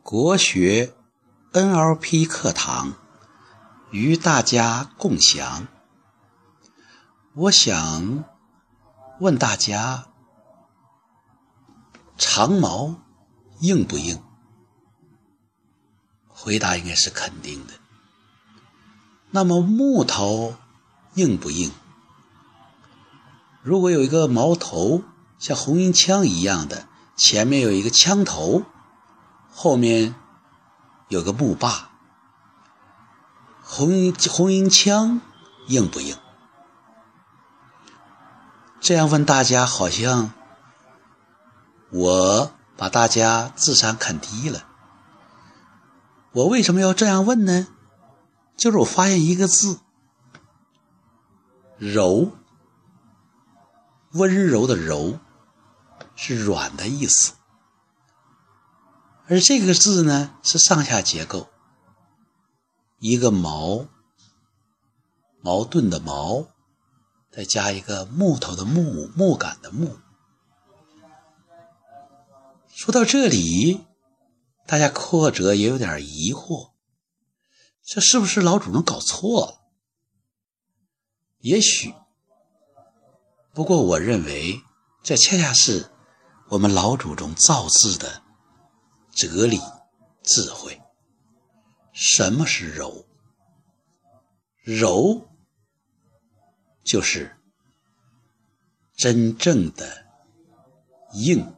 国学 NLP 课堂与大家共享。我想问大家：长矛硬不硬？回答应该是肯定的。那么木头硬不硬？如果有一个矛头像红缨枪一样的，前面有一个枪头。后面有个木把，红缨红缨枪硬不硬？这样问大家，好像我把大家智商看低了。我为什么要这样问呢？就是我发现一个字“柔”，温柔的“柔”是软的意思。而这个字呢，是上下结构，一个矛，矛盾的矛，再加一个木头的木，木杆的木。说到这里，大家或者也有点疑惑，这是不是老祖宗搞错了？也许，不过我认为，这恰恰是我们老祖宗造字的。哲理、智慧，什么是柔？柔就是真正的硬，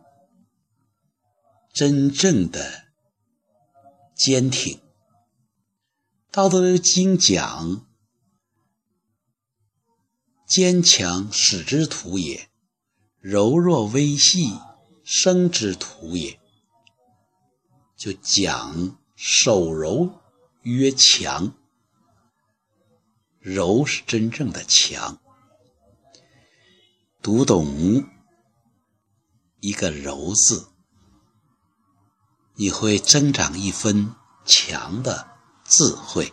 真正的坚挺。《道德经》讲：“坚强使之土也，柔弱微细生之土也。”就讲手柔曰强，柔是真正的强。读懂一个柔字，你会增长一分强的智慧，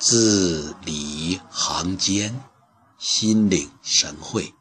字里行间，心领神会。